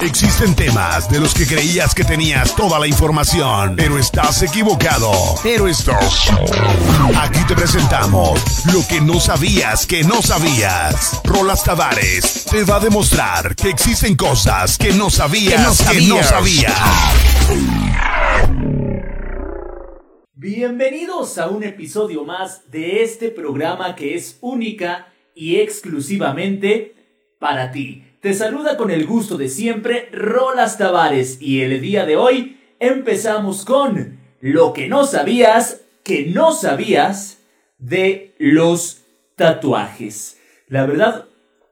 Existen temas de los que creías que tenías toda la información, pero estás equivocado. Pero estás. Aquí te presentamos lo que no sabías que no sabías. Rolas Tavares te va a demostrar que existen cosas que no sabías que no sabías. Bienvenidos a un episodio más de este programa que es única y exclusivamente para ti. Te saluda con el gusto de siempre Rolas Tavares y el día de hoy empezamos con lo que no sabías que no sabías de los tatuajes. La verdad,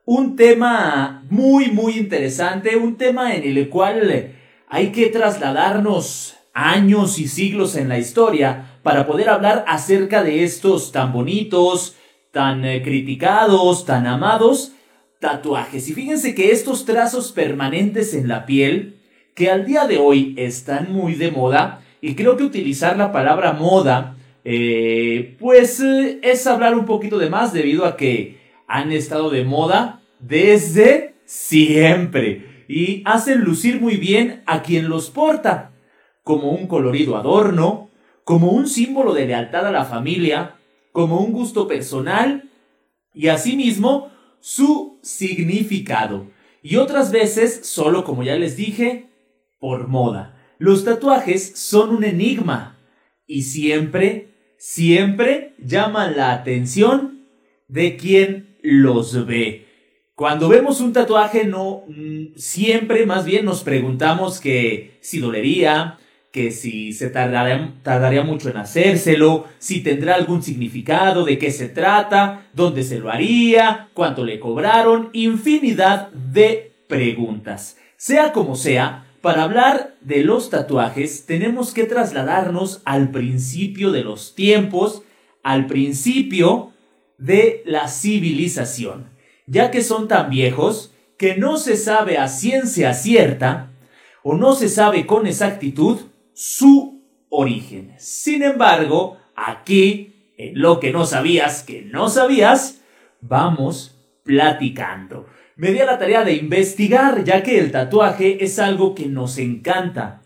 un tema muy muy interesante, un tema en el cual hay que trasladarnos años y siglos en la historia para poder hablar acerca de estos tan bonitos, tan eh, criticados, tan amados tatuajes. Y fíjense que estos trazos permanentes en la piel, que al día de hoy están muy de moda, y creo que utilizar la palabra moda, eh, pues eh, es hablar un poquito de más debido a que han estado de moda desde siempre y hacen lucir muy bien a quien los porta, como un colorido adorno, como un símbolo de lealtad a la familia, como un gusto personal y asimismo su significado. Y otras veces, solo como ya les dije, por moda. Los tatuajes son un enigma y siempre, siempre llaman la atención de quien los ve. Cuando vemos un tatuaje, no mm, siempre más bien nos preguntamos que si dolería, que si se tardaría, tardaría, mucho en hacérselo, si tendrá algún significado, de qué se trata, dónde se lo haría, cuánto le cobraron, infinidad de preguntas. Sea como sea, para hablar de los tatuajes tenemos que trasladarnos al principio de los tiempos, al principio de la civilización, ya que son tan viejos que no se sabe a ciencia cierta o no se sabe con exactitud su origen. Sin embargo, aquí, en lo que no sabías que no sabías, vamos platicando. Me di a la tarea de investigar, ya que el tatuaje es algo que nos encanta.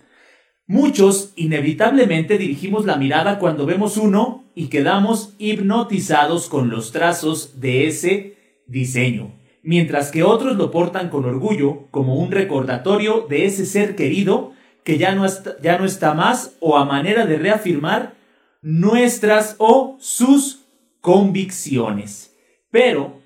Muchos inevitablemente dirigimos la mirada cuando vemos uno y quedamos hipnotizados con los trazos de ese diseño, mientras que otros lo portan con orgullo como un recordatorio de ese ser querido que ya no, está, ya no está más o a manera de reafirmar nuestras o sus convicciones. Pero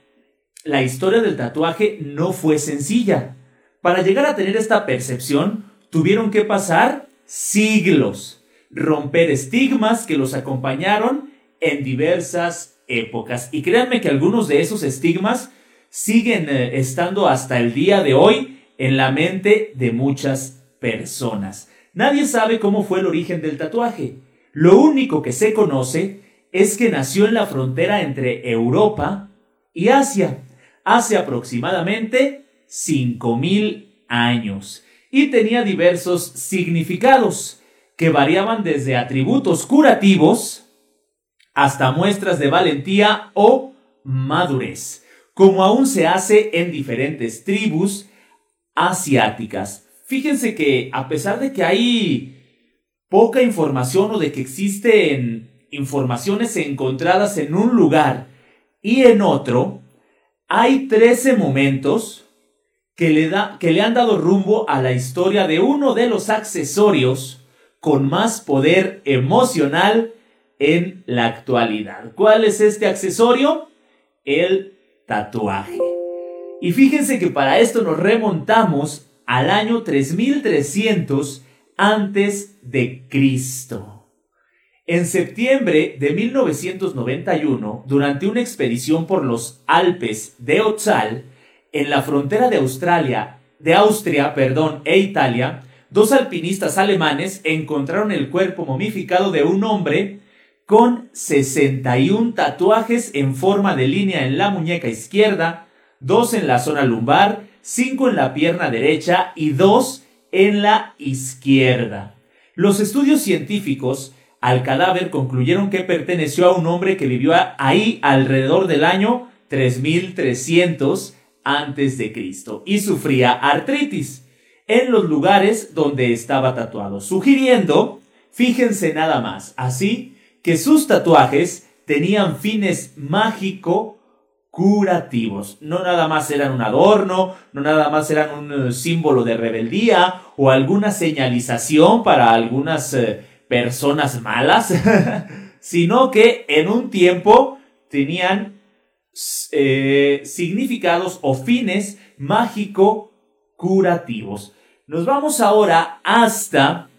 la historia del tatuaje no fue sencilla. Para llegar a tener esta percepción, tuvieron que pasar siglos, romper estigmas que los acompañaron en diversas épocas. Y créanme que algunos de esos estigmas siguen eh, estando hasta el día de hoy en la mente de muchas personas. Nadie sabe cómo fue el origen del tatuaje. Lo único que se conoce es que nació en la frontera entre Europa y Asia, hace aproximadamente 5.000 años, y tenía diversos significados, que variaban desde atributos curativos hasta muestras de valentía o madurez, como aún se hace en diferentes tribus asiáticas. Fíjense que a pesar de que hay poca información o de que existen informaciones encontradas en un lugar y en otro, hay 13 momentos que le, da, que le han dado rumbo a la historia de uno de los accesorios con más poder emocional en la actualidad. ¿Cuál es este accesorio? El tatuaje. Y fíjense que para esto nos remontamos al año 3300 antes de Cristo. En septiembre de 1991, durante una expedición por los Alpes de Otzal, en la frontera de Australia, de Austria, perdón, e Italia, dos alpinistas alemanes encontraron el cuerpo momificado de un hombre con 61 tatuajes en forma de línea en la muñeca izquierda, dos en la zona lumbar 5 en la pierna derecha y 2 en la izquierda. Los estudios científicos al cadáver concluyeron que perteneció a un hombre que vivió ahí alrededor del año 3300 antes de Cristo y sufría artritis. en los lugares donde estaba tatuado, sugiriendo, fíjense nada más, así que sus tatuajes tenían fines mágico curativos. No nada más eran un adorno, no nada más eran un eh, símbolo de rebeldía o alguna señalización para algunas eh, personas malas, sino que en un tiempo tenían eh, significados o fines mágico curativos. Nos vamos ahora hasta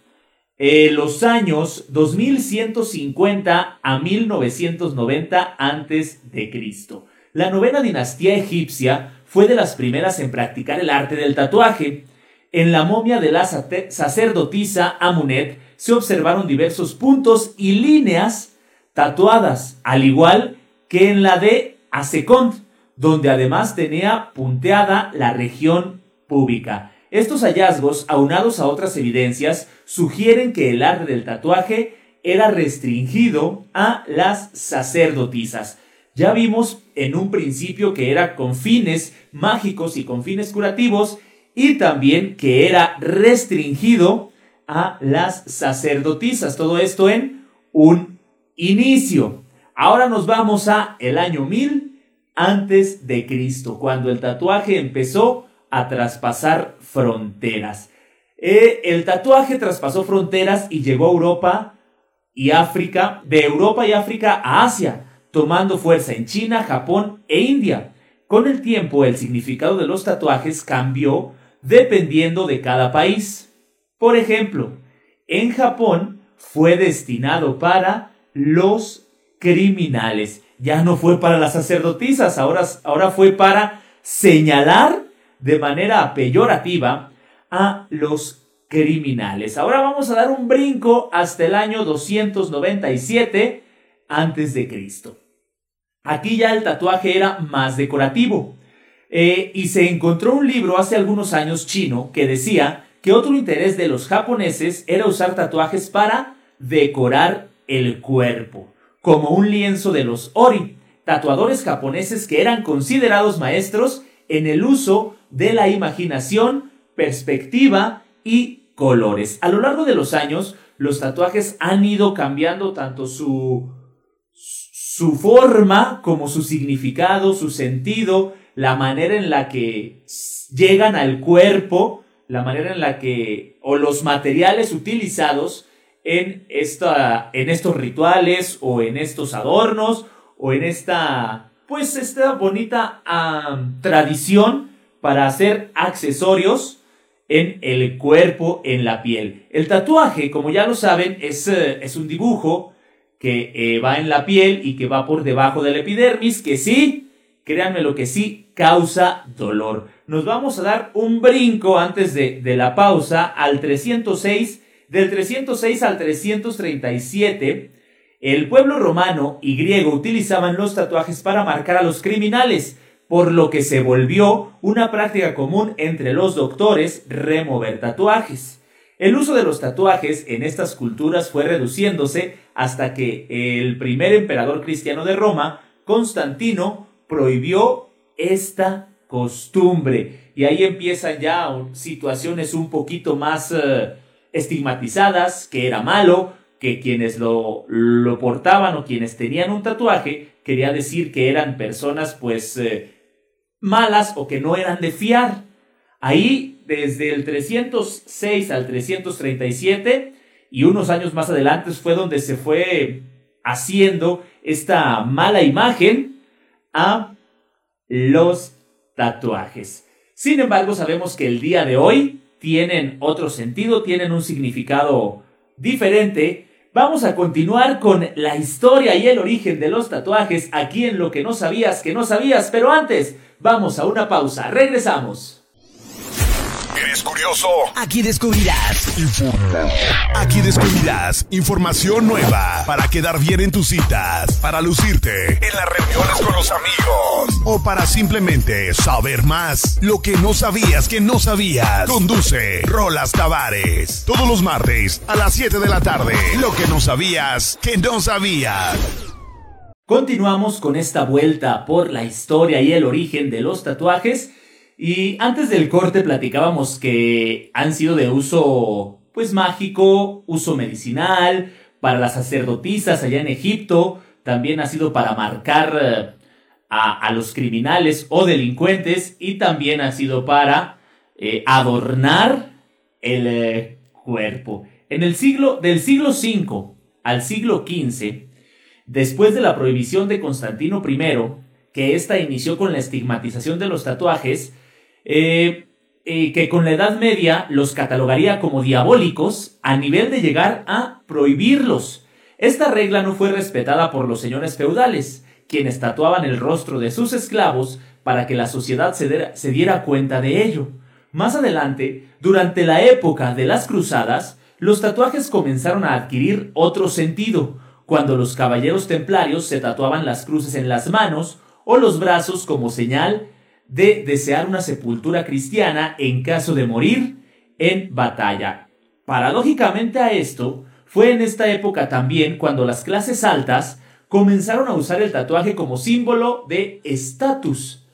los años 2150 a 1990 antes de Cristo. La novena dinastía egipcia fue de las primeras en practicar el arte del tatuaje. En la momia de la sacerdotisa Amunet se observaron diversos puntos y líneas tatuadas, al igual que en la de Asekont, donde además tenía punteada la región pública. Estos hallazgos, aunados a otras evidencias, sugieren que el arte del tatuaje era restringido a las sacerdotisas. Ya vimos en un principio que era con fines mágicos y con fines curativos y también que era restringido a las sacerdotisas. Todo esto en un inicio. Ahora nos vamos a el año 1000 antes de Cristo, cuando el tatuaje empezó a traspasar fronteras. Eh, el tatuaje traspasó fronteras y llegó a Europa y África, de Europa y África a Asia tomando fuerza en China, Japón e India. Con el tiempo el significado de los tatuajes cambió dependiendo de cada país. Por ejemplo, en Japón fue destinado para los criminales. Ya no fue para las sacerdotisas, ahora, ahora fue para señalar de manera peyorativa a los criminales. Ahora vamos a dar un brinco hasta el año 297 antes de Cristo. Aquí ya el tatuaje era más decorativo. Eh, y se encontró un libro hace algunos años chino que decía que otro interés de los japoneses era usar tatuajes para decorar el cuerpo, como un lienzo de los ori, tatuadores japoneses que eran considerados maestros en el uso de la imaginación, perspectiva y colores. A lo largo de los años, los tatuajes han ido cambiando tanto su su forma, como su significado, su sentido, la manera en la que llegan al cuerpo, la manera en la que, o los materiales utilizados en, esta, en estos rituales o en estos adornos o en esta, pues esta bonita tradición para hacer accesorios en el cuerpo, en la piel. El tatuaje, como ya lo saben, es, eh, es un dibujo que eh, va en la piel y que va por debajo del epidermis, que sí, créanme lo que sí, causa dolor. Nos vamos a dar un brinco antes de, de la pausa al 306, del 306 al 337. El pueblo romano y griego utilizaban los tatuajes para marcar a los criminales, por lo que se volvió una práctica común entre los doctores remover tatuajes. El uso de los tatuajes en estas culturas fue reduciéndose hasta que el primer emperador cristiano de Roma, Constantino, prohibió esta costumbre. Y ahí empiezan ya situaciones un poquito más eh, estigmatizadas, que era malo, que quienes lo, lo, portaban o quienes tenían un tatuaje quería decir que eran personas pues eh, malas o que no eran de fiar. Ahí desde el 306 al 337 y unos años más adelante fue donde se fue haciendo esta mala imagen a los tatuajes. Sin embargo, sabemos que el día de hoy tienen otro sentido, tienen un significado diferente. Vamos a continuar con la historia y el origen de los tatuajes aquí en lo que no sabías que no sabías, pero antes vamos a una pausa. Regresamos. ¿Eres curioso? Aquí descubrirás. Aquí descubrirás información nueva para quedar bien en tus citas, para lucirte en las reuniones con los amigos o para simplemente saber más lo que no sabías que no sabías. Conduce Rolas Tavares todos los martes a las 7 de la tarde. Lo que no sabías que no sabías. Continuamos con esta vuelta por la historia y el origen de los tatuajes Y antes del corte platicábamos que han sido de uso pues mágico, uso medicinal, para las sacerdotisas allá en Egipto, también ha sido para marcar eh, a, los criminales o delincuentes y también ha sido para eh, adornar el eh, cuerpo. En el siglo del siglo V al siglo XV, después de la prohibición de Constantino I, que ésta inició con la estigmatización de los tatuajes, eh, que con la Edad Media los catalogaría como diabólicos a nivel de llegar a prohibirlos. Esta regla no fue respetada por los señores feudales, quienes tatuaban el rostro de sus esclavos para que la sociedad se, diera cuenta de ello. Más adelante, durante la época de las cruzadas, los tatuajes comenzaron a adquirir otro sentido, cuando los caballeros templarios se tatuaban las cruces en las manos o los brazos como señal de desear una sepultura cristiana en caso de morir en batalla. Paradójicamente a esto, fue en esta época también cuando las clases altas comenzaron a usar el tatuaje como símbolo de estatus.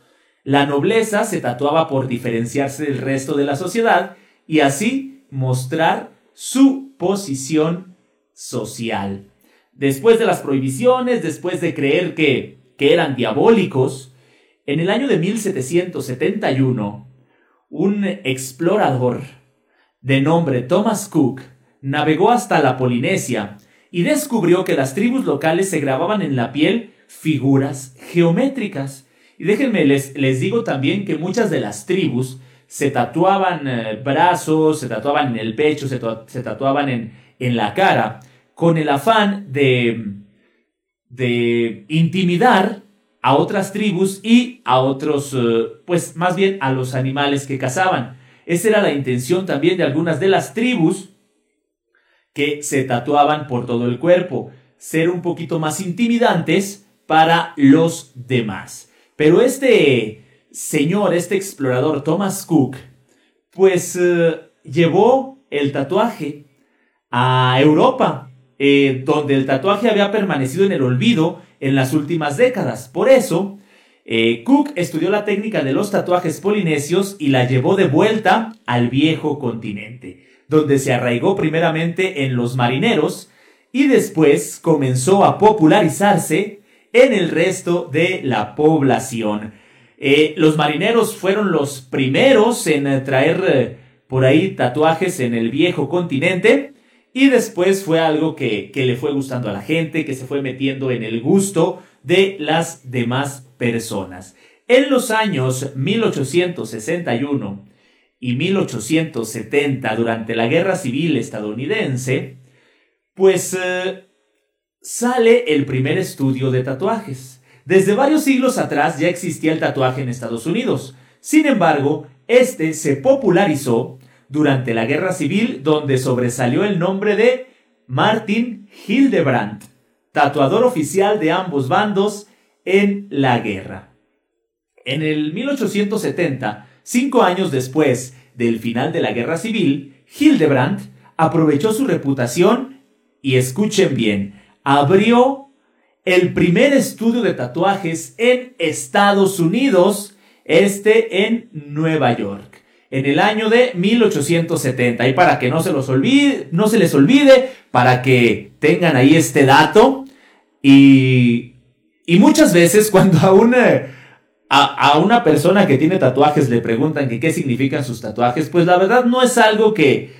La nobleza se tatuaba por diferenciarse del resto de la sociedad y así mostrar su posición social. Después de las prohibiciones, después de creer que, que eran diabólicos, en el año de 1771, un explorador de nombre Thomas Cook navegó hasta la Polinesia y descubrió que las tribus locales se grababan en la piel figuras geométricas. Y déjenme, les, les digo también que muchas de las tribus se tatuaban eh, brazos, se tatuaban en el pecho, se, tatuaban en, en, la cara, con el afán de, de intimidar a otras tribus y a otros, eh, pues más bien a los animales que cazaban. Esa era la intención también de algunas de las tribus que se tatuaban por todo el cuerpo, ser un poquito más intimidantes para los demás. Pero este señor, este explorador Thomas Cook, pues eh, llevó el tatuaje a Europa, eh, donde el tatuaje había permanecido en el olvido en las últimas décadas. Por eso, eh, Cook estudió la técnica de los tatuajes polinesios y la llevó de vuelta al viejo continente donde se arraigó primeramente en los marineros y después comenzó a popularizarse en el resto de la población. Eh, los marineros fueron los primeros en traer por ahí tatuajes en el viejo continente y después fue algo que, que le fue gustando a la gente, que se fue metiendo en el gusto de las demás personas. En los años 1861 y 1870, durante la Guerra Civil estadounidense, pues eh, sale el primer estudio de tatuajes. Desde varios siglos atrás ya existía el tatuaje en Estados Unidos. Sin embargo, este se popularizó durante la Guerra Civil, donde sobresalió el nombre de Martin Hildebrandt, tatuador oficial de ambos bandos en la guerra. En el 1870, Cinco años después del final de la Guerra Civil, Hildebrandt aprovechó su reputación y escuchen bien, abrió el primer estudio de tatuajes en Estados Unidos, este en Nueva York, en el año de 1870. Y para que no se los olvide, no se les olvide, para que tengan ahí este dato. Y, y muchas veces cuando aún a, una persona que tiene tatuajes le preguntan que qué significan sus tatuajes, pues la verdad no es algo que,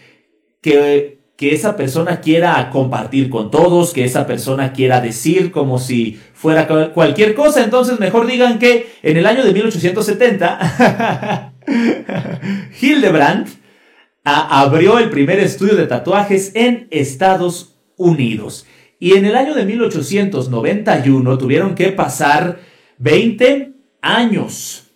que, que esa persona quiera compartir con todos, que esa persona quiera decir como si fuera cualquier cosa. Entonces mejor digan que en el año de 1870, Hildebrandt abrió el primer estudio de tatuajes en Estados Unidos. Y en el año de 1891 tuvieron que pasar 20 años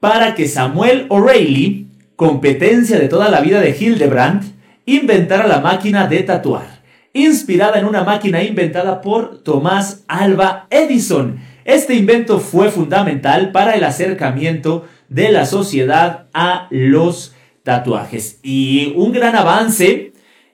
para que Samuel O'Reilly, competencia de toda la vida de Hildebrandt, inventara la máquina de tatuar, inspirada en una máquina inventada por Tomás Alba Edison. Este invento fue fundamental para el acercamiento de la sociedad a los tatuajes y un gran avance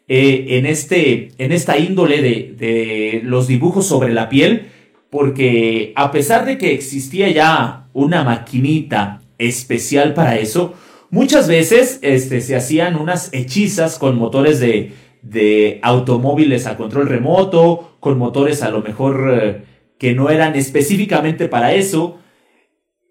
eh, en, este, en esta índole de, de los dibujos sobre la piel porque a pesar de que existía ya una maquinita especial para eso. Muchas veces este, se hacían unas hechizas con motores de, de automóviles a control remoto, con motores a lo mejor eh, que no eran específicamente para eso,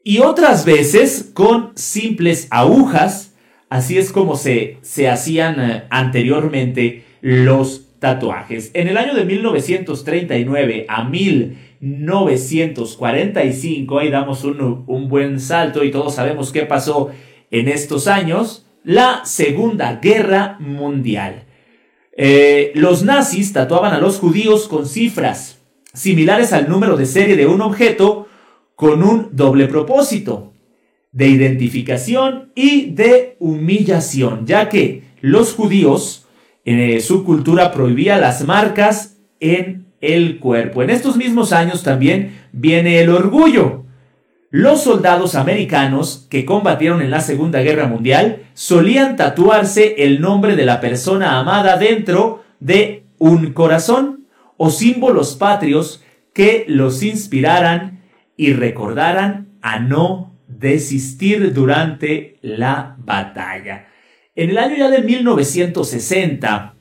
y otras veces con simples agujas, así es como se, se hacían eh, anteriormente los tatuajes. En el año de 1939 a 1945, ahí damos un, un buen salto y todos sabemos qué pasó en estos años, la Segunda Guerra Mundial. Eh, los nazis tatuaban a los judíos con cifras similares al número de serie de un objeto con un doble propósito de identificación y de humillación, ya que los judíos en eh, su cultura prohibía las marcas en el cuerpo. En estos mismos años también viene el orgullo, los soldados americanos que combatieron en la Segunda Guerra Mundial solían tatuarse el nombre de la persona amada dentro de un corazón o símbolos patrios que los inspiraran y recordaran a no desistir durante la batalla. En el año ya de 1960,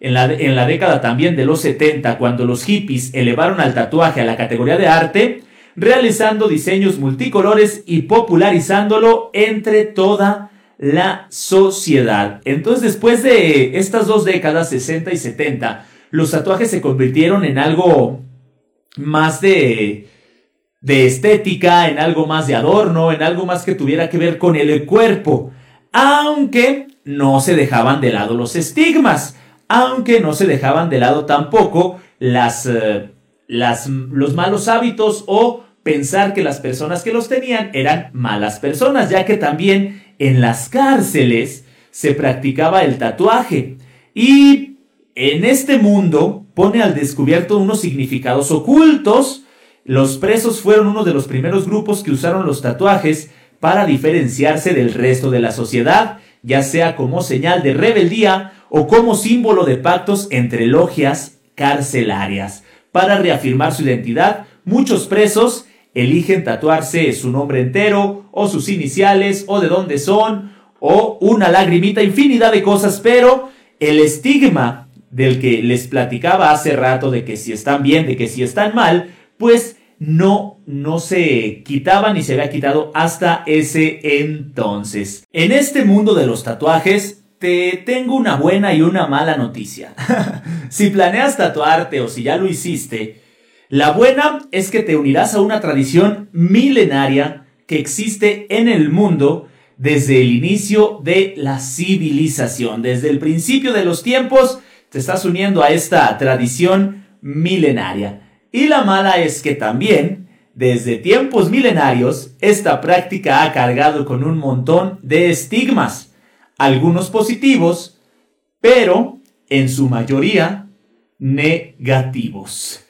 en la, en la década también de los 70, cuando los hippies elevaron al tatuaje a la categoría de arte, realizando diseños multicolores y popularizándolo entre toda la sociedad. Entonces, después de estas dos décadas, 60 y 70, los tatuajes se convirtieron en algo más de, de estética, en algo más de adorno, en algo más que tuviera que ver con el cuerpo, aunque no se dejaban de lado los estigmas, aunque no se dejaban de lado tampoco las, eh, las, los malos hábitos o pensar que las personas que los tenían eran malas personas, ya que también en las cárceles se practicaba el tatuaje. Y en este mundo pone al descubierto unos significados ocultos. Los presos fueron uno de los primeros grupos que usaron los tatuajes para diferenciarse del resto de la sociedad, ya sea como señal de rebeldía o como símbolo de pactos entre logias carcelarias. Para reafirmar su identidad, muchos presos eligen tatuarse su nombre entero o sus iniciales o de dónde son o una lagrimita, infinidad de cosas, pero el estigma del que les platicaba hace rato de que si están bien, de que si están mal, pues no, no se quitaba ni se había quitado hasta ese entonces. En este mundo de los tatuajes, te tengo una buena y una mala noticia. si planeas tatuarte o si ya lo hiciste, la buena es que te unirás a una tradición milenaria que existe en el mundo desde el inicio de la civilización. Desde el principio de los tiempos te estás uniendo a esta tradición milenaria. Y la mala es que también, desde tiempos milenarios, esta práctica ha cargado con un montón de estigmas, algunos positivos, pero en su mayoría negativos.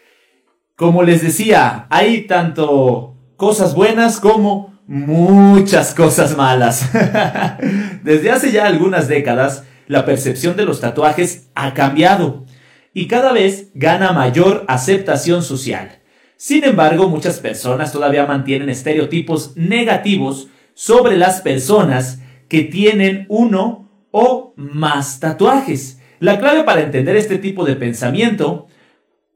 Como les decía, hay tanto cosas buenas como muchas cosas malas. Desde hace ya algunas décadas, la percepción de los tatuajes ha cambiado y cada vez gana mayor aceptación social. Sin embargo, muchas personas todavía mantienen estereotipos negativos sobre las personas que tienen uno o más tatuajes. La clave para entender este tipo de pensamiento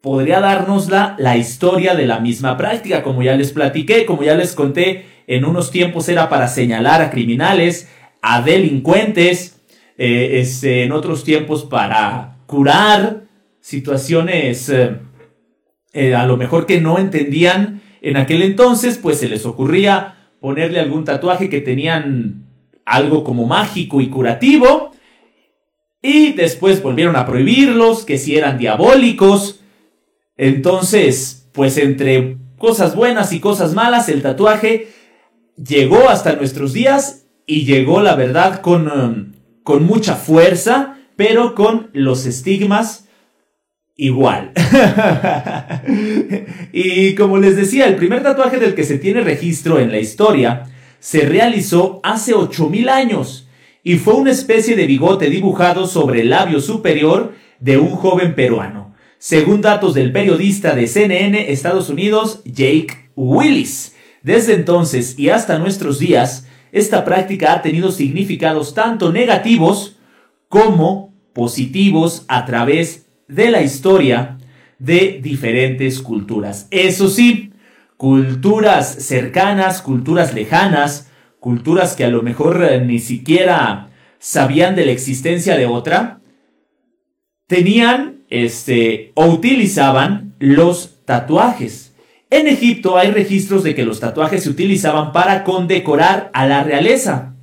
podría darnosla la historia de la misma práctica, como ya les platiqué, como ya les conté, en unos tiempos era para señalar a criminales, a delincuentes, eh, este, en otros tiempos para curar situaciones eh, eh, a lo mejor que no entendían en aquel entonces, pues se les ocurría ponerle algún tatuaje que tenían algo como mágico y curativo, y después volvieron a prohibirlos, que si eran diabólicos, entonces, pues entre cosas buenas y cosas malas, el tatuaje llegó hasta nuestros días y llegó, la verdad, con, um, con mucha fuerza, pero con los estigmas igual. y como les decía, el primer tatuaje del que se tiene registro en la historia se realizó hace 8000 años y fue una especie de bigote dibujado sobre el labio superior de un joven peruano según datos del periodista de CNN Estados Unidos, Jake Willis. Desde entonces y hasta nuestros días, esta práctica ha tenido significados tanto negativos como positivos a través de la historia de diferentes culturas. Eso sí, culturas cercanas, culturas lejanas, culturas que a lo mejor eh, ni siquiera sabían de la existencia de otra, tenían este, o utilizaban los tatuajes. En Egipto hay registros de que los tatuajes se utilizaban para condecorar a la realeza.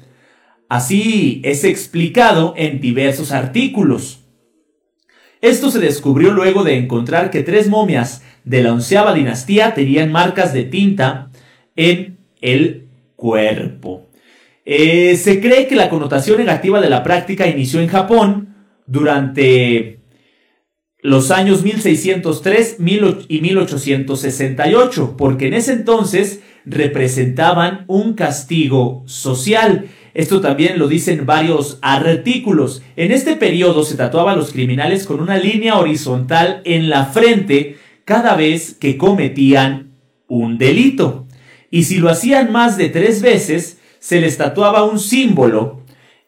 Así es explicado en diversos artículos. Esto se descubrió luego de encontrar que tres momias de la onceava dinastía tenían marcas de tinta en el cuerpo. Eh, se cree que la connotación negativa de la práctica inició en Japón durante los años 1603 y 1868, porque en ese entonces representaban un castigo social. Esto también lo dicen varios artículos. En este periodo se tatuaba a los criminales con una línea horizontal en la frente cada vez que cometían un delito. Y si lo hacían más de tres veces, se les tatuaba un símbolo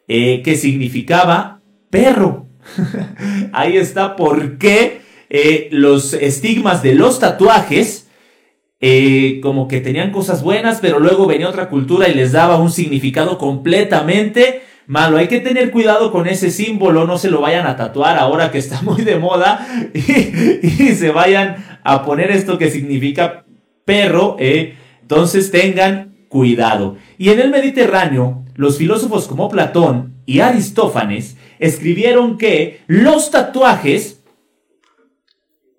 eh, que significaba perro. Ahí está por qué eh, los estigmas de los tatuajes, eh, como que tenían cosas buenas, pero luego venía otra cultura y les daba un significado completamente malo. Hay que tener cuidado con ese símbolo, no se lo vayan a tatuar ahora que está muy de moda y, se vayan a poner esto que significa perro. Eh. Entonces tengan cuidado. Y en el Mediterráneo, los filósofos como Platón y Aristófanes escribieron que los tatuajes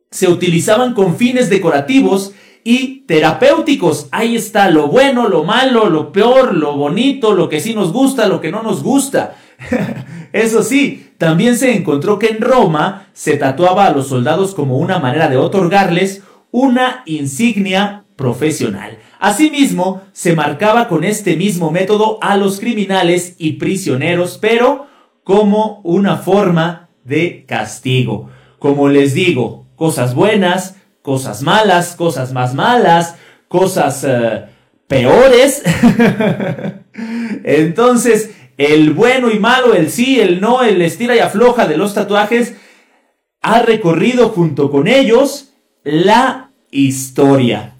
se utilizaban con fines decorativos y terapéuticos. Ahí está lo bueno, lo malo, lo peor, lo bonito, lo que sí nos gusta, lo que no nos gusta. Eso sí, también se encontró que en Roma se tatuaba a los soldados como una manera de otorgarles una insignia profesional. Asimismo, se marcaba con este mismo método a los criminales y prisioneros, pero como una forma de castigo. Como les digo, cosas buenas, cosas malas, cosas más malas, cosas eh, peores. Entonces, el bueno y malo, el sí, el no, el estira y afloja de los tatuajes, ha recorrido junto con ellos la historia.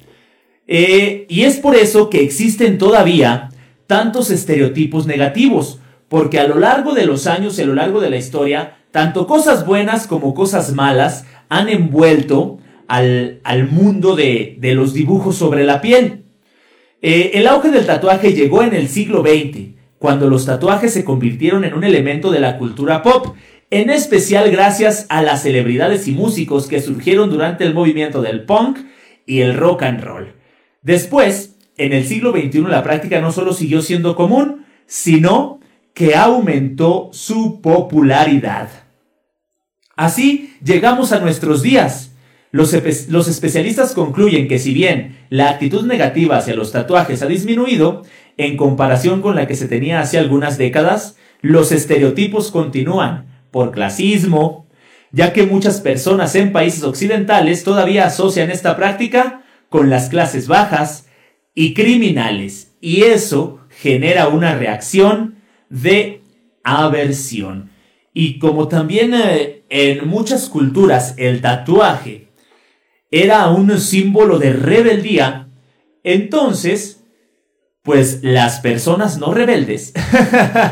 Eh, y es por eso que existen todavía tantos estereotipos negativos, porque a lo largo de los años y a lo largo de la historia, tanto cosas buenas como cosas malas han envuelto al, mundo de, los dibujos sobre la piel. Eh, el auge del tatuaje llegó en el siglo XX, cuando los tatuajes se convirtieron en un elemento de la cultura pop, en especial gracias a las celebridades y músicos que surgieron durante el movimiento del punk y el rock and roll. Después, en el siglo XXI la práctica no solo siguió siendo común, sino que aumentó su popularidad. Así llegamos a nuestros días. Los, especialistas concluyen que si bien la actitud negativa hacia los tatuajes ha disminuido, en comparación con la que se tenía hace algunas décadas, los estereotipos continúan por clasismo, ya que muchas personas en países occidentales todavía asocian esta práctica con las clases bajas y criminales, y eso genera una reacción de aversión. Y como también eh, en muchas culturas el tatuaje era un símbolo de rebeldía, entonces, pues las personas no rebeldes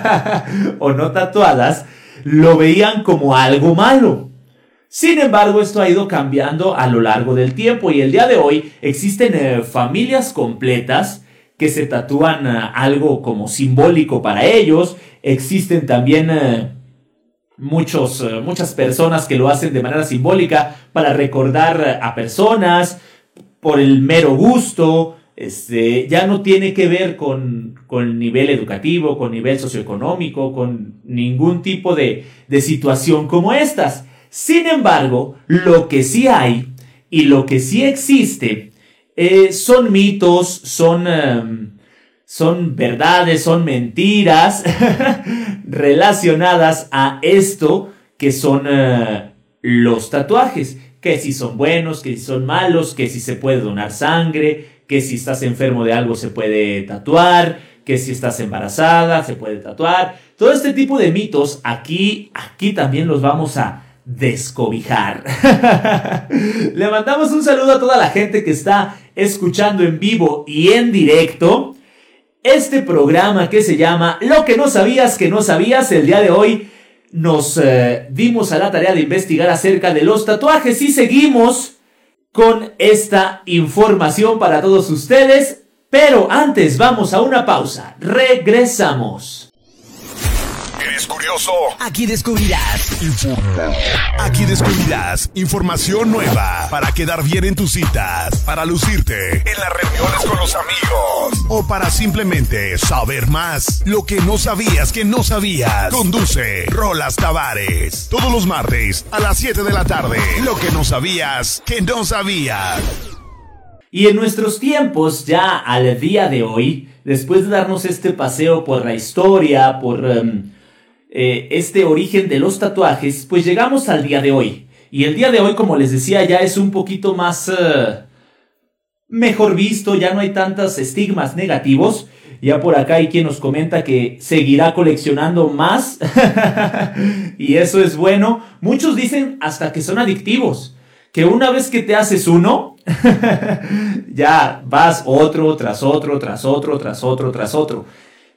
o no tatuadas lo veían como algo malo. Sin embargo, esto ha ido cambiando a lo largo del tiempo y el día de hoy existen eh, familias completas que se tatúan eh, algo como simbólico para ellos. Existen también eh, muchos, eh, muchas personas que lo hacen de manera simbólica para recordar a personas por el mero gusto. Este, ya no tiene que ver con, con nivel educativo, con nivel socioeconómico, con ningún tipo de, de situación como estas. Sin embargo, lo que sí hay y lo que sí existe eh, son mitos, son, em, son verdades, son mentiras relacionadas a esto que son eh, los tatuajes. Que si son buenos, que si son malos, que si se puede donar sangre, que si estás enfermo de algo se puede tatuar, que si estás embarazada se puede tatuar. Todo este tipo de mitos aquí, aquí también los vamos a descobijar. Le mandamos un saludo a toda la gente que está escuchando en vivo y en directo este programa que se llama Lo que no sabías que no sabías. El día de hoy nos eh, dimos a la tarea de investigar acerca de los tatuajes y seguimos con esta información para todos ustedes. Pero antes vamos a una pausa. Regresamos. ¿Eres curioso? Aquí descubrirás. Aquí descubrirás información nueva para quedar bien en tus citas, para lucirte en las reuniones con los amigos o para simplemente saber más. Lo que no sabías que no sabías. Conduce Rolas Tavares. Todos los martes a las 7 de la tarde. Lo que no sabías que no sabías. Y en nuestros tiempos, ya al día de hoy, después de darnos este paseo por la historia, por em, eh, este origen de los tatuajes, pues llegamos al día de hoy. Y el día de hoy, como les decía, ya es un poquito más eh, mejor visto, ya no hay tantos estigmas negativos. Ya por acá hay quien nos comenta que seguirá coleccionando más. y eso es bueno. Muchos dicen hasta que son adictivos. Que una vez que te haces uno, ya vas otro, tras otro, tras otro, tras otro, tras otro.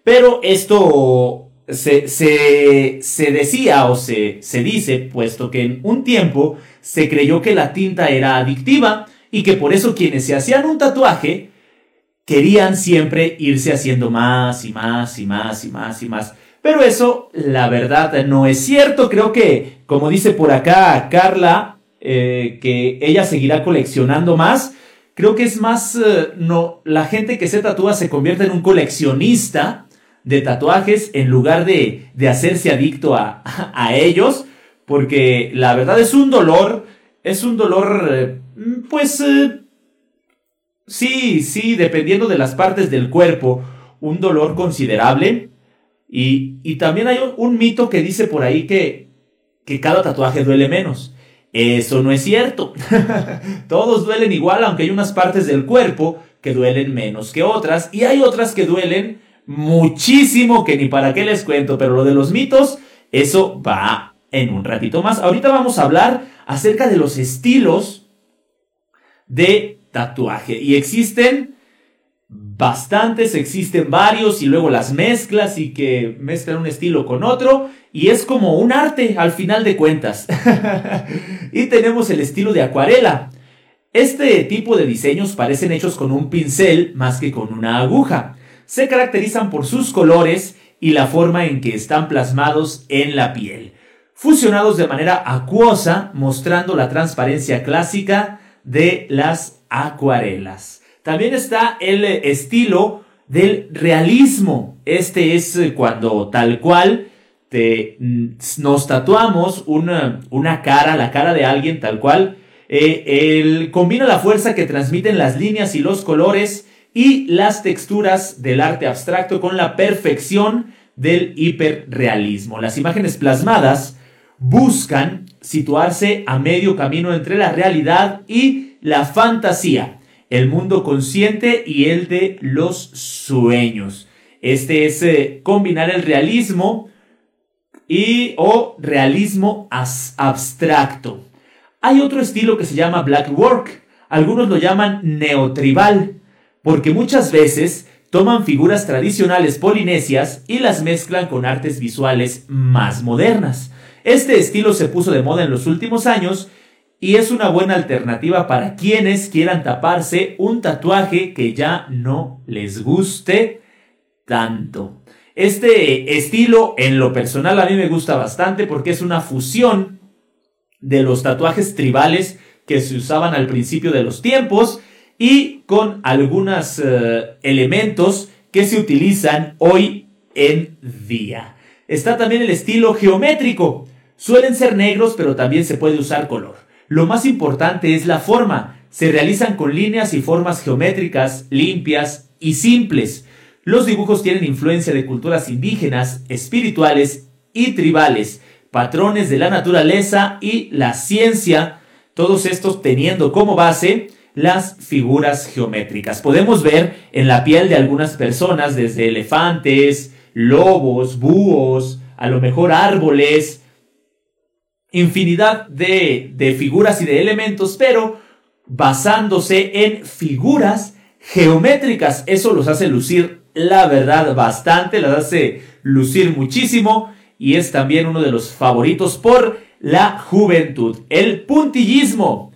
Pero esto se, se, decía o se, se dice, puesto que en un tiempo se creyó que la tinta era adictiva y que por eso quienes se hacían un tatuaje querían siempre irse haciendo más y más y más y más y más. Pero eso, la verdad, no es cierto. Creo que, como dice por acá Carla, eh, que ella seguirá coleccionando más. Creo que es más, eh, no, la gente que se tatúa se convierte en un coleccionista de tatuajes en lugar de, de hacerse adicto a, a, ellos, porque la verdad es un dolor, es un dolor, eh, pues, eh, sí, sí, dependiendo de las partes del cuerpo, un dolor considerable. Y, y también hay un, mito que dice por ahí que, que cada tatuaje duele menos. Eso no es cierto. Todos duelen igual, aunque hay unas partes del cuerpo que duelen menos que otras y hay otras que duelen muchísimo que ni para qué les cuento, pero lo de los mitos, eso va en un ratito más. Ahorita vamos a hablar acerca de los estilos de tatuaje y existen bastantes, existen varios y luego las mezclas y que mezclan un estilo con otro y es como un arte al final de cuentas. y tenemos el estilo de acuarela. Este tipo de diseños parecen hechos con un pincel más que con una aguja se caracterizan por sus colores y la forma en que están plasmados en la piel, fusionados de manera acuosa, mostrando la transparencia clásica de las acuarelas. También está el estilo del realismo. Este es cuando tal cual mm, nos tatuamos una, una cara, la cara de alguien tal cual. Eh, combina la fuerza que transmiten las líneas y los colores y las texturas del arte abstracto con la perfección del hiperrealismo. Las imágenes plasmadas buscan situarse a medio camino entre la realidad y la fantasía, el mundo consciente y el de los sueños. Este es eh, combinar el realismo y o realismo abstracto. Hay otro estilo que se llama black work. Algunos lo llaman neotribal porque muchas veces toman figuras tradicionales polinesias y las mezclan con artes visuales más modernas. Este estilo se puso de moda en los últimos años y es una buena alternativa para quienes quieran taparse un tatuaje que ya no les guste tanto. Este estilo en lo personal a mí me gusta bastante porque es una fusión de los tatuajes tribales que se usaban al principio de los tiempos y con algunos eh, elementos que se utilizan hoy en día. Está también el estilo geométrico. Suelen ser negros, pero también se puede usar color. Lo más importante es la forma. Se realizan con líneas y formas geométricas limpias y simples. Los dibujos tienen influencia de culturas indígenas, espirituales y tribales, patrones de la naturaleza y la ciencia, todos estos teniendo como base las figuras geométricas. Podemos ver en la piel de algunas personas, desde elefantes, lobos, búhos, a lo mejor árboles, infinidad de, de figuras y de elementos, pero basándose en figuras geométricas. Eso los hace lucir, la verdad, bastante, las hace lucir muchísimo y es también uno de los favoritos por la juventud. El puntillismo.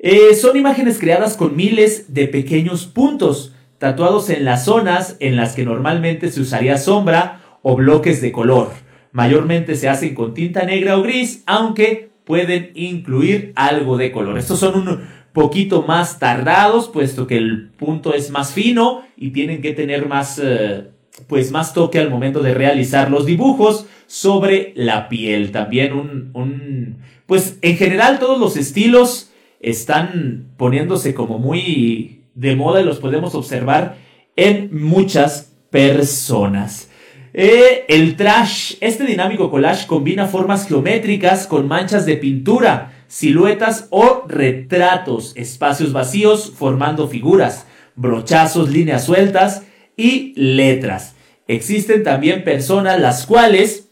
Eh, son imágenes creadas con miles de pequeños puntos, tatuados en las zonas en las que normalmente se usaría sombra o bloques de color. Mayormente se hacen con tinta negra o gris, aunque pueden incluir algo de color. Estos son un poquito más tardados, puesto que el punto es más fino y tienen que tener más, eh, pues más toque al momento de realizar los dibujos sobre la piel. También un, un, pues en general todos los estilos están poniéndose como muy de moda y los podemos observar en muchas personas. Eh, el trash, este dinámico collage combina formas geométricas con manchas de pintura, siluetas o retratos, espacios vacíos formando figuras, brochazos, líneas sueltas y letras. Existen también personas las cuales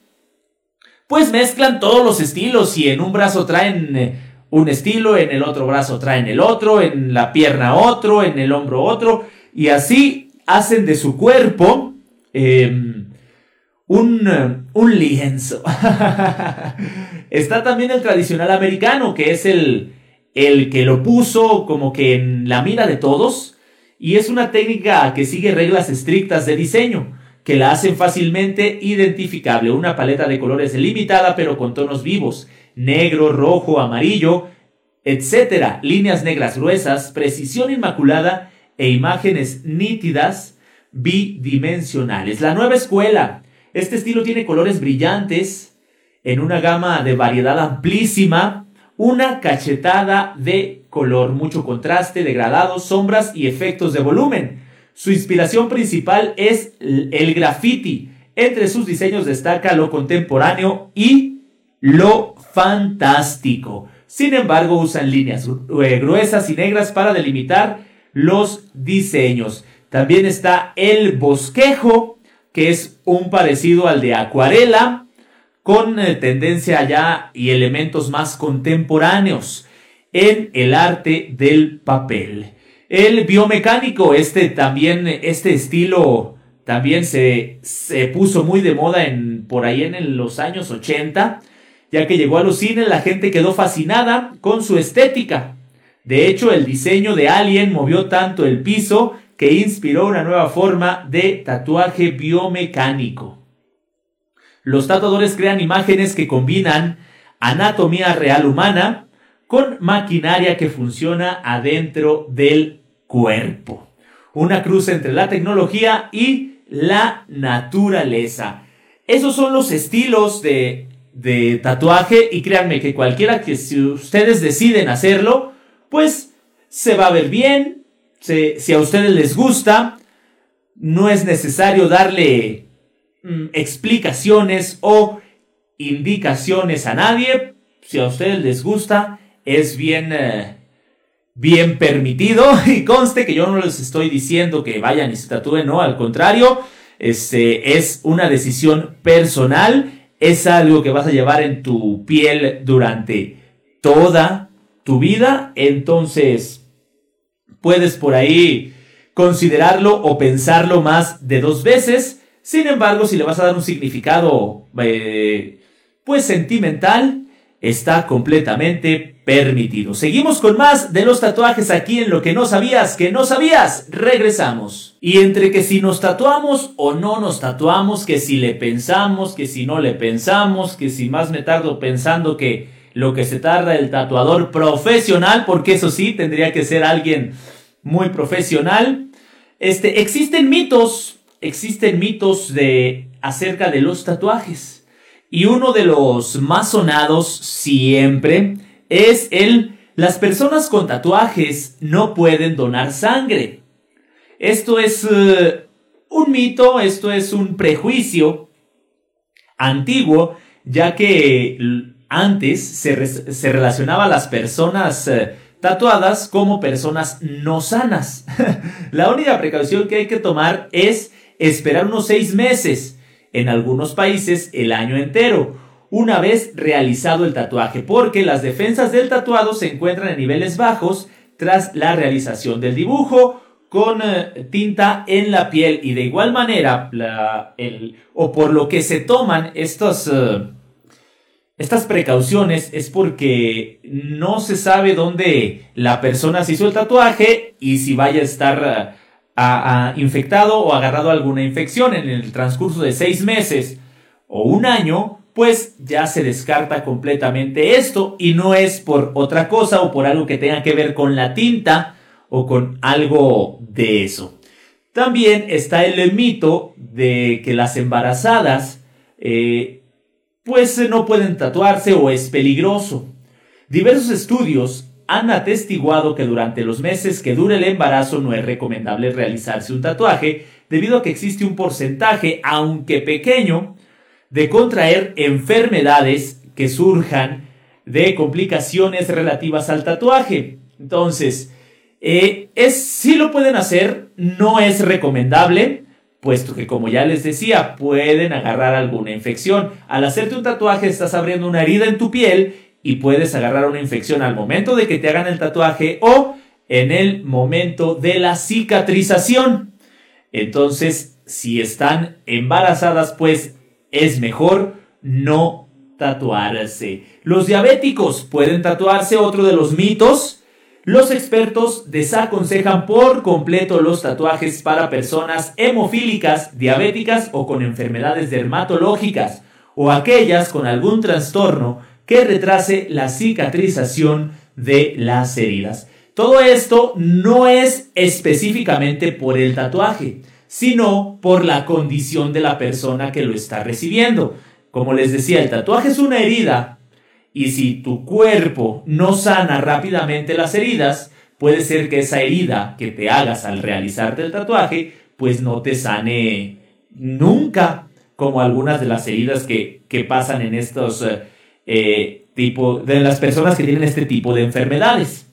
pues mezclan todos los estilos y en un brazo traen eh, un estilo, en el otro brazo traen el otro, en la pierna otro, en el hombro otro, y así hacen de su cuerpo em, un, un, lienzo. Está también el tradicional americano, que es el, el que lo puso como que en la mira de todos, y es una técnica que sigue reglas estrictas de diseño que la hacen fácilmente identificable. Una paleta de colores limitada pero con tonos vivos negro, rojo, amarillo, etcétera, líneas negras gruesas, precisión inmaculada e imágenes nítidas bidimensionales. La nueva escuela. Este estilo tiene colores brillantes en una gama de variedad amplísima, una cachetada de color, mucho contraste, degradados, sombras y efectos de volumen. Su inspiración principal es el graffiti. Entre sus diseños destaca lo contemporáneo y lo fantástico. Sin embargo, usan líneas eh, gruesas y negras para delimitar los diseños. También está el bosquejo, que es un parecido al de acuarela, con eh, tendencia ya y elementos más contemporáneos en el arte del papel. El biomecánico, este también, este estilo también se, se puso muy de moda en, por ahí en los años 80 ya que llegó a los cines la gente quedó fascinada con su estética. De hecho, el diseño de Alien movió tanto el piso que inspiró una nueva forma de tatuaje biomecánico. Los tatuadores crean imágenes que combinan anatomía real humana con maquinaria que funciona adentro del cuerpo. Una cruz entre la tecnología y la naturaleza. Esos son los estilos de de tatuaje y créanme que cualquiera que si ustedes deciden hacerlo, pues se va a ver bien, si a ustedes les gusta, no es necesario darle mm, explicaciones o indicaciones a nadie, si a ustedes les gusta, es bien, eh, bien permitido. Y conste que yo no les estoy diciendo que vayan y se tatúen, no, al contrario, este, es una decisión personal es algo que vas a llevar en tu piel durante toda tu vida, entonces puedes por ahí considerarlo o pensarlo más de dos veces. Sin embargo, si le vas a dar un significado eh, pues sentimental, está completamente permitido. Seguimos con más de los tatuajes aquí en lo que no sabías que no sabías. Regresamos. Y entre que si nos tatuamos o no nos tatuamos, que si le pensamos, que si no le pensamos, que si más me tardo pensando que lo que se tarda el tatuador profesional, porque eso sí, tendría que ser alguien muy profesional. Este, existen mitos, existen mitos de acerca de los tatuajes. Y uno de los más sonados siempre es el las personas con tatuajes no pueden donar sangre. Esto es eh, un mito, esto es un prejuicio antiguo, ya que antes se, relacionaba a las personas eh, tatuadas como personas no sanas. la única precaución que hay que tomar es esperar unos seis meses, en algunos países el año entero, una vez realizado el tatuaje, porque las defensas del tatuado se encuentran en niveles bajos tras la realización del dibujo con eh, tinta en la piel. Y de igual manera o por lo que se toman eh, estas precauciones es porque no se sabe dónde la persona se hizo el tatuaje y si vaya a estar eh, infectado o agarrado alguna infección. En el transcurso de seis meses o un año pues ya se descarta completamente esto y no es por otra cosa o por algo que tenga que ver con la tinta o con algo de eso. También está el mito de que las embarazadas eh, pues no pueden tatuarse o es peligroso. Diversos estudios han atestiguado que durante los meses que dure el embarazo no es recomendable realizarse un tatuaje debido a que existe un porcentaje, aunque pequeño, de contraer enfermedades que surjan de complicaciones relativas al tatuaje. Entonces, eh, es, sí lo pueden hacer, no es recomendable, puesto que como ya les decía, pueden agarrar alguna infección. Al hacerte un tatuaje estás abriendo una herida en tu piel y puedes agarrar una infección al momento de que te hagan el tatuaje o en el momento de la cicatrización. Entonces, si están embarazadas, pues es mejor no tatuarse. Los diabéticos pueden tatuarse, otro de los mitos. Los expertos desaconsejan por completo los tatuajes para personas hemofílicas, diabéticas o con enfermedades dermatológicas o aquellas con algún trastorno que retrase la cicatrización de las heridas. Todo esto no es específicamente por el tatuaje, sino por la condición de la persona que lo está recibiendo. Como les decía, el tatuaje es una herida y si tu cuerpo no sana rápidamente las heridas, puede ser que esa herida que te hagas al realizarte el tatuaje, pues no te sane nunca, como algunas de las heridas que, pasan en estos eh, eh, tipos, de las personas que tienen este tipo de enfermedades.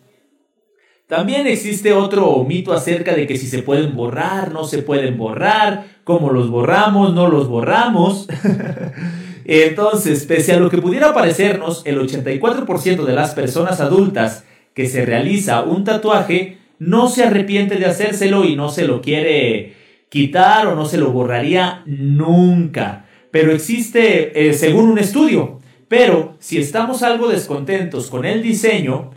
También existe otro mito acerca de que si se pueden borrar, no se pueden borrar, cómo los borramos, no los borramos. Entonces, pese a lo que pudiera parecernos, el 84% de las personas adultas que se realiza un tatuaje no se arrepiente de hacérselo y no se lo quiere quitar o no se lo borraría nunca. Pero existe, eh, según un estudio, pero si estamos algo descontentos con el diseño,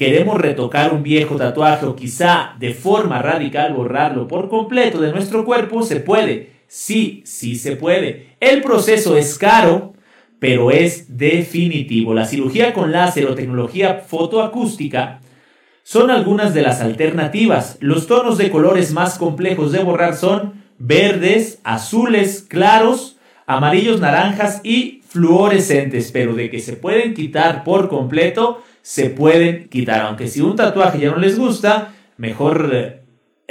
queremos retocar un viejo tatuaje o quizá de forma radical borrarlo por completo de nuestro cuerpo, se puede. Sí, sí se puede. El proceso es caro, pero es definitivo. La cirugía con láser o tecnología fotoacústica son algunas de las alternativas. Los tonos de colores más complejos de borrar son verdes, azules, claros, amarillos, naranjas y fluorescentes, pero de que se pueden quitar por completo, se pueden quitar. Aunque si un tatuaje ya no les gusta, mejor eh,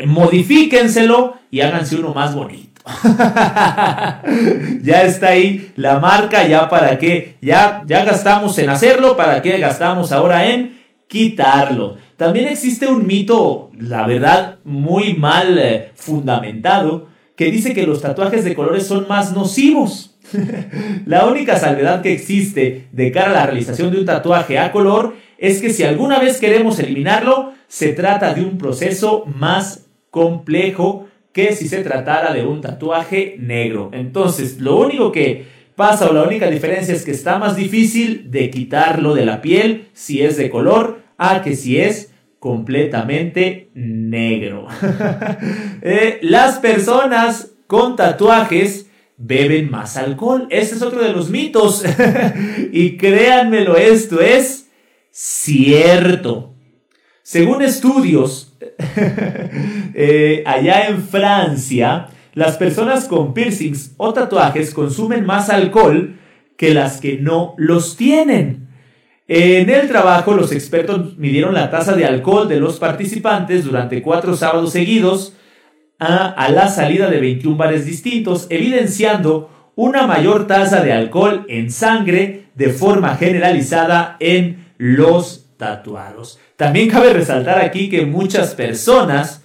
modifíquenselo y háganse uno más bonito. ya está ahí la marca, ya para qué, ya, ya gastamos en hacerlo, para qué gastamos ahora en quitarlo. También existe un mito, la verdad, muy mal eh, fundamentado, que dice que los tatuajes de colores son más nocivos. la única salvedad que existe de cara a la realización de un tatuaje a color es que si alguna vez queremos eliminarlo, se trata de un proceso más complejo que si se tratara de un tatuaje negro. Entonces, lo único que pasa o la única diferencia es que está más difícil de quitarlo de la piel si es de color a que si es completamente negro. Eh, las personas con tatuajes beben más alcohol. Este es otro de los mitos. y créanmelo, esto es cierto. Según estudios, eh, allá en Francia, las personas con piercings o tatuajes consumen más alcohol que las que no los tienen. En el trabajo, los expertos midieron la tasa de alcohol de los participantes durante cuatro sábados seguidos a, la salida de 21 bares distintos, evidenciando una mayor tasa de alcohol en sangre de forma generalizada en los tatuados. También cabe resaltar aquí que muchas personas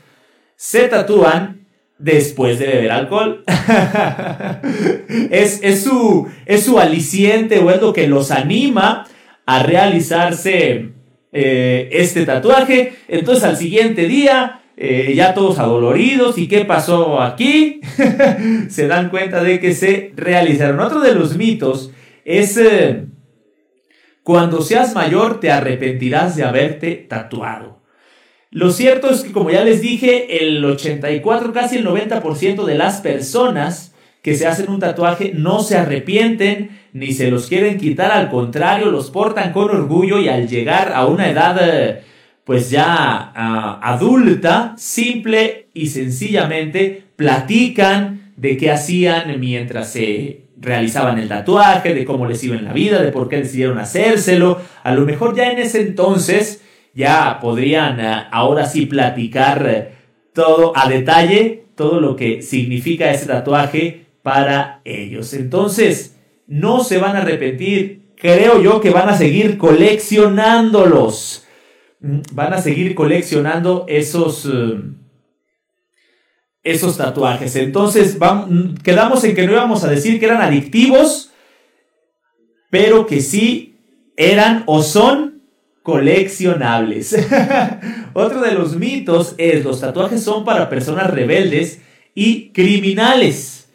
se tatúan después de beber alcohol. es, su, es su aliciente o es lo que los anima a realizarse eh, este tatuaje. Entonces al siguiente día, eh, ya todos adoloridos, ¿y qué pasó aquí? se dan cuenta de que se realizaron. Otro de los mitos es... Eh, cuando seas mayor te arrepentirás de haberte tatuado. Lo cierto es que, como ya les dije, el 84, casi el 90% de las personas que se hacen un tatuaje no se arrepienten ni se los quieren quitar, al contrario, los portan con orgullo y al llegar a una edad eh, pues ya ah, adulta, simple y sencillamente platican de qué hacían mientras se realizaban el tatuaje, de cómo les iba en la vida, de por qué decidieron hacérselo. A lo mejor ya en ese entonces ya podrían ah, ahora sí platicar eh, todo a detalle, todo lo que significa ese tatuaje para ellos. Entonces, no se van a arrepentir. Creo yo que van a seguir coleccionándolos. Van a seguir coleccionando esos... Eh, esos tatuajes. Entonces, quedamos en que no íbamos a decir que eran adictivos, pero que sí eran o son coleccionables. Otro de los mitos es los tatuajes son para personas rebeldes y criminales.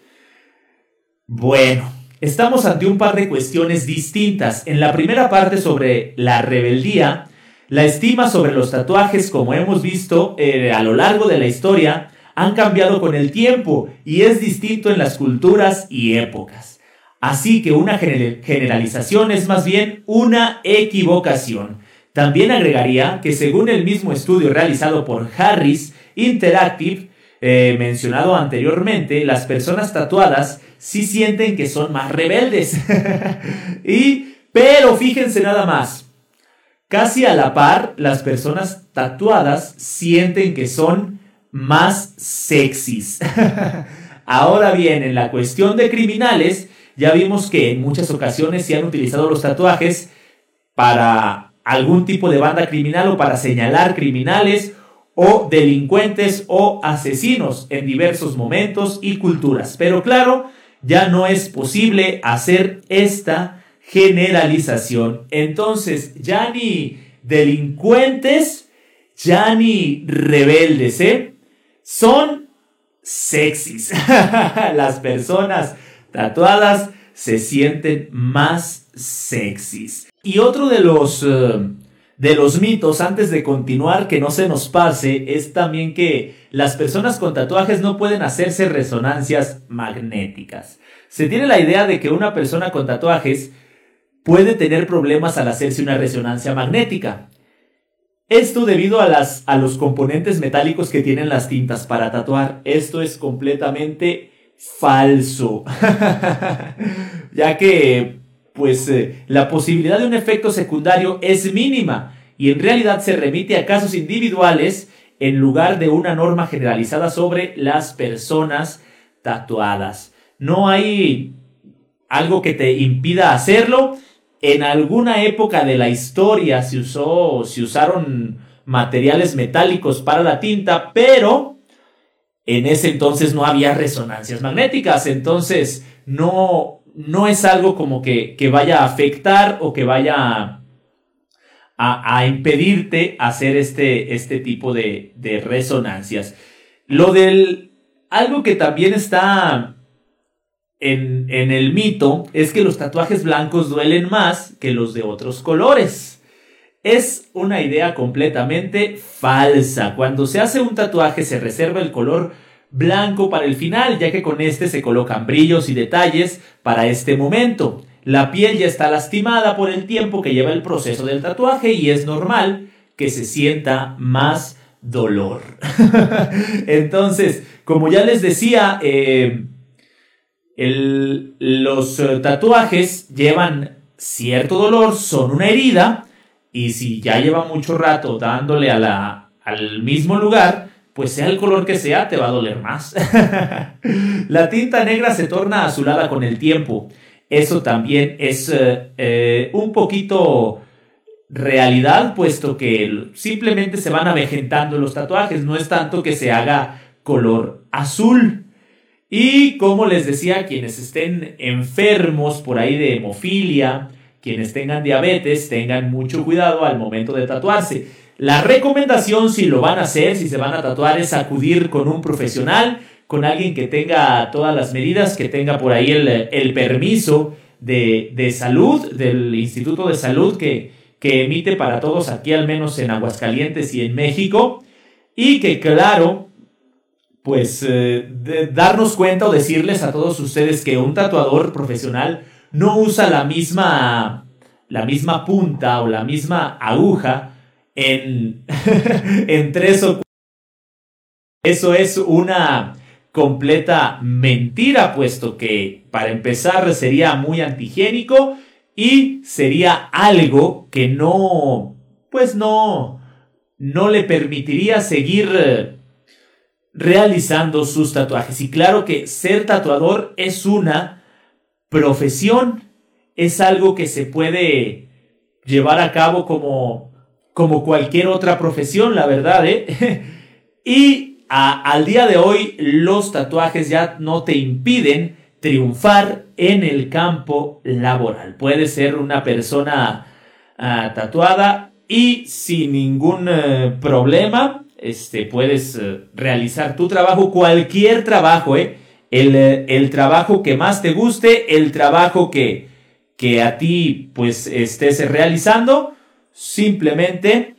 Bueno, estamos ante un par de cuestiones distintas. En la primera parte sobre la rebeldía, la estima sobre los tatuajes, como hemos visto eh, a lo largo de la historia, han cambiado con el tiempo y es distinto en las culturas y épocas. Así que una generalización es más bien una equivocación. También agregaría que según el mismo estudio realizado por Harris Interactive, eh, mencionado anteriormente, las personas tatuadas sí sienten que son más rebeldes. y, pero fíjense nada más, casi a la par, las personas tatuadas sienten que son más sexys. Ahora bien, en la cuestión de criminales, ya vimos que en muchas ocasiones se han utilizado los tatuajes para algún tipo de banda criminal o para señalar criminales o delincuentes o asesinos en diversos momentos y culturas. Pero claro, ya no es posible hacer esta generalización. Entonces, ya ni delincuentes, ya ni rebeldes, ¿eh? son sexys. Las personas tatuadas se sienten más sexys. Y otro de los, eh, de los mitos, antes de continuar, que no se nos pase, es también que las personas con tatuajes no pueden hacerse resonancias magnéticas. Se tiene la idea de que una persona con tatuajes puede tener problemas al hacerse una resonancia magnética. Esto debido a, las, a los componentes metálicos que tienen las tintas para tatuar. Esto es completamente falso. ya que, pues, eh, la posibilidad de un efecto secundario es mínima y en realidad se remite a casos individuales en lugar de una norma generalizada sobre las personas tatuadas. No hay algo que te impida hacerlo en alguna época de la historia se usó, se usaron materiales metálicos para la tinta, pero en ese entonces no había resonancias magnéticas, entonces no, no es algo como que, vaya a afectar o que vaya a, a, impedirte hacer este, este tipo de, de resonancias. Lo del, algo que también está en, el mito es que los tatuajes blancos duelen más que los de otros colores. Es una idea completamente falsa. Cuando se hace un tatuaje se reserva el color blanco para el final, ya que con este se colocan brillos y detalles para este momento. La piel ya está lastimada por el tiempo que lleva el proceso del tatuaje y es normal que se sienta más dolor. Entonces, como ya les decía, eh, los eh, tatuajes llevan cierto dolor, son una herida, y si ya lleva mucho rato dándole a la, al mismo lugar, pues sea el color que sea, te va a doler más. la tinta negra se torna azulada con el tiempo. Eso también es eh, eh, un poquito realidad, puesto que simplemente se van avejentando los tatuajes, no es tanto que se haga color azul. Y como les decía, quienes estén enfermos por ahí de hemofilia, quienes tengan diabetes, tengan mucho cuidado al momento de tatuarse. La recomendación si lo van a hacer, si se van a tatuar, es acudir con un profesional, con alguien que tenga todas las medidas, que tenga por ahí el, permiso de, de, salud, del Instituto de Salud que, que emite para todos aquí, al menos en Aguascalientes y en México. Y que claro, pues eh, darnos cuenta o decirles a todos ustedes que un tatuador profesional no usa la misma, la misma punta o la misma aguja en, en tres o. Eso es una completa mentira, puesto que para empezar sería muy antigénico y sería algo que no, pues no, no le permitiría seguir eh, realizando sus tatuajes. Y claro que ser tatuador es una profesión, es algo que se puede llevar a cabo como, como cualquier otra profesión, la verdad, ¿eh? y al día de hoy los tatuajes ya no te impiden triunfar en el campo laboral. Puedes ser una persona ah, tatuada y sin ningún eh, problema este, puedes eh, realizar tu trabajo, cualquier trabajo, ¿eh? eh, El, trabajo que más te guste, el trabajo que, que a ti pues estés realizando, simplemente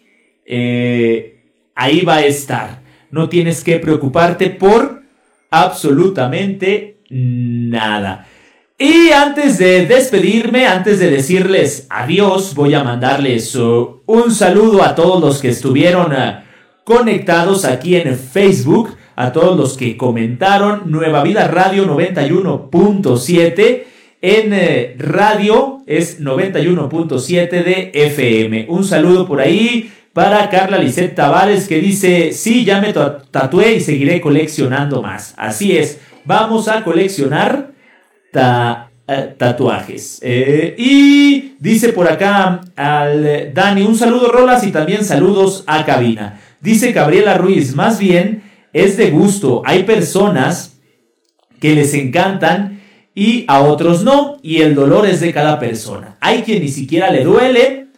ahí va a estar. No tienes que preocuparte por absolutamente nada. Y antes de despedirme, antes de decirles adiós, voy a mandarles uh, un saludo a todos los que estuvieron conectados aquí en Facebook, a todos los que comentaron Nueva Vida Radio 91.7. En eh, radio es 91.7 de FM. Un saludo por ahí para Carla Lisette Tavares que dice, sí, ya me tatué y seguiré coleccionando más. Así es, vamos a coleccionar eh, tatuajes. Eh, y dice por acá al Dani, un saludo Rolas y también saludos a cabina. Dice Gabriela Ruiz, más bien es de gusto. Hay personas que les encantan y a otros no, y el dolor es de cada persona. Hay quien ni siquiera le duele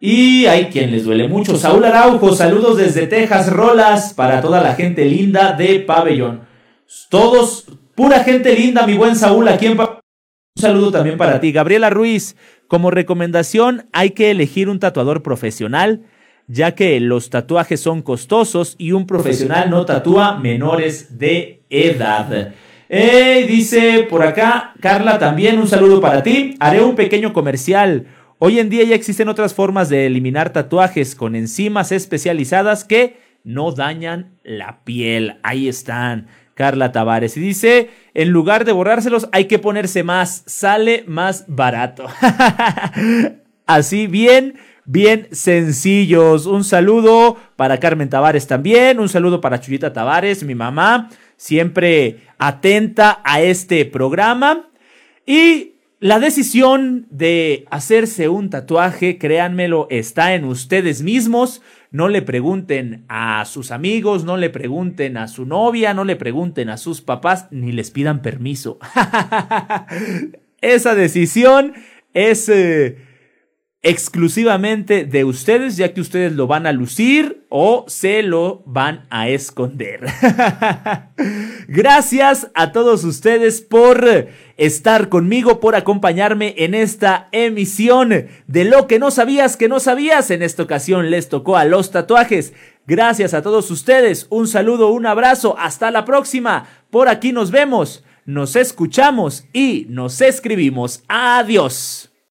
y hay quien les duele mucho. Saúl Araujo, saludos desde Texas, rolas para toda la gente linda de Pabellón. Todos, pura gente linda, mi buen Saúl, aquí en Un saludo también para ti. Gabriela Ruiz, como recomendación, hay que elegir un tatuador profesional ya que los tatuajes son costosos y un profesional no tatúa menores de edad. Eh, dice por acá, Carla, también un saludo para ti. Haré un pequeño comercial. Hoy en día ya existen otras formas de eliminar tatuajes con enzimas especializadas que no dañan la piel. Ahí están. Carla Tavares. Y dice, en lugar de borrárselos, hay que ponerse más, sale más barato. Así bien, bien sencillos. Un saludo para Carmen Tavares también, un saludo para Chuyita Tavares, mi mamá, siempre atenta a este programa. Y la decisión de hacerse un tatuaje, créanmelo, está en ustedes mismos. No le pregunten a sus amigos, no le pregunten a su novia, no le pregunten a sus papás, ni les pidan permiso. Esa decisión es... Eh, exclusivamente de ustedes, ya que ustedes lo van a lucir o se lo van a esconder. Gracias a todos ustedes por estar conmigo, por acompañarme en esta emisión de lo que no sabías que no sabías. En esta ocasión les tocó a los tatuajes. Gracias a todos ustedes. Un saludo, un abrazo. Hasta la próxima. Por aquí nos vemos, nos escuchamos y nos escribimos. Adiós.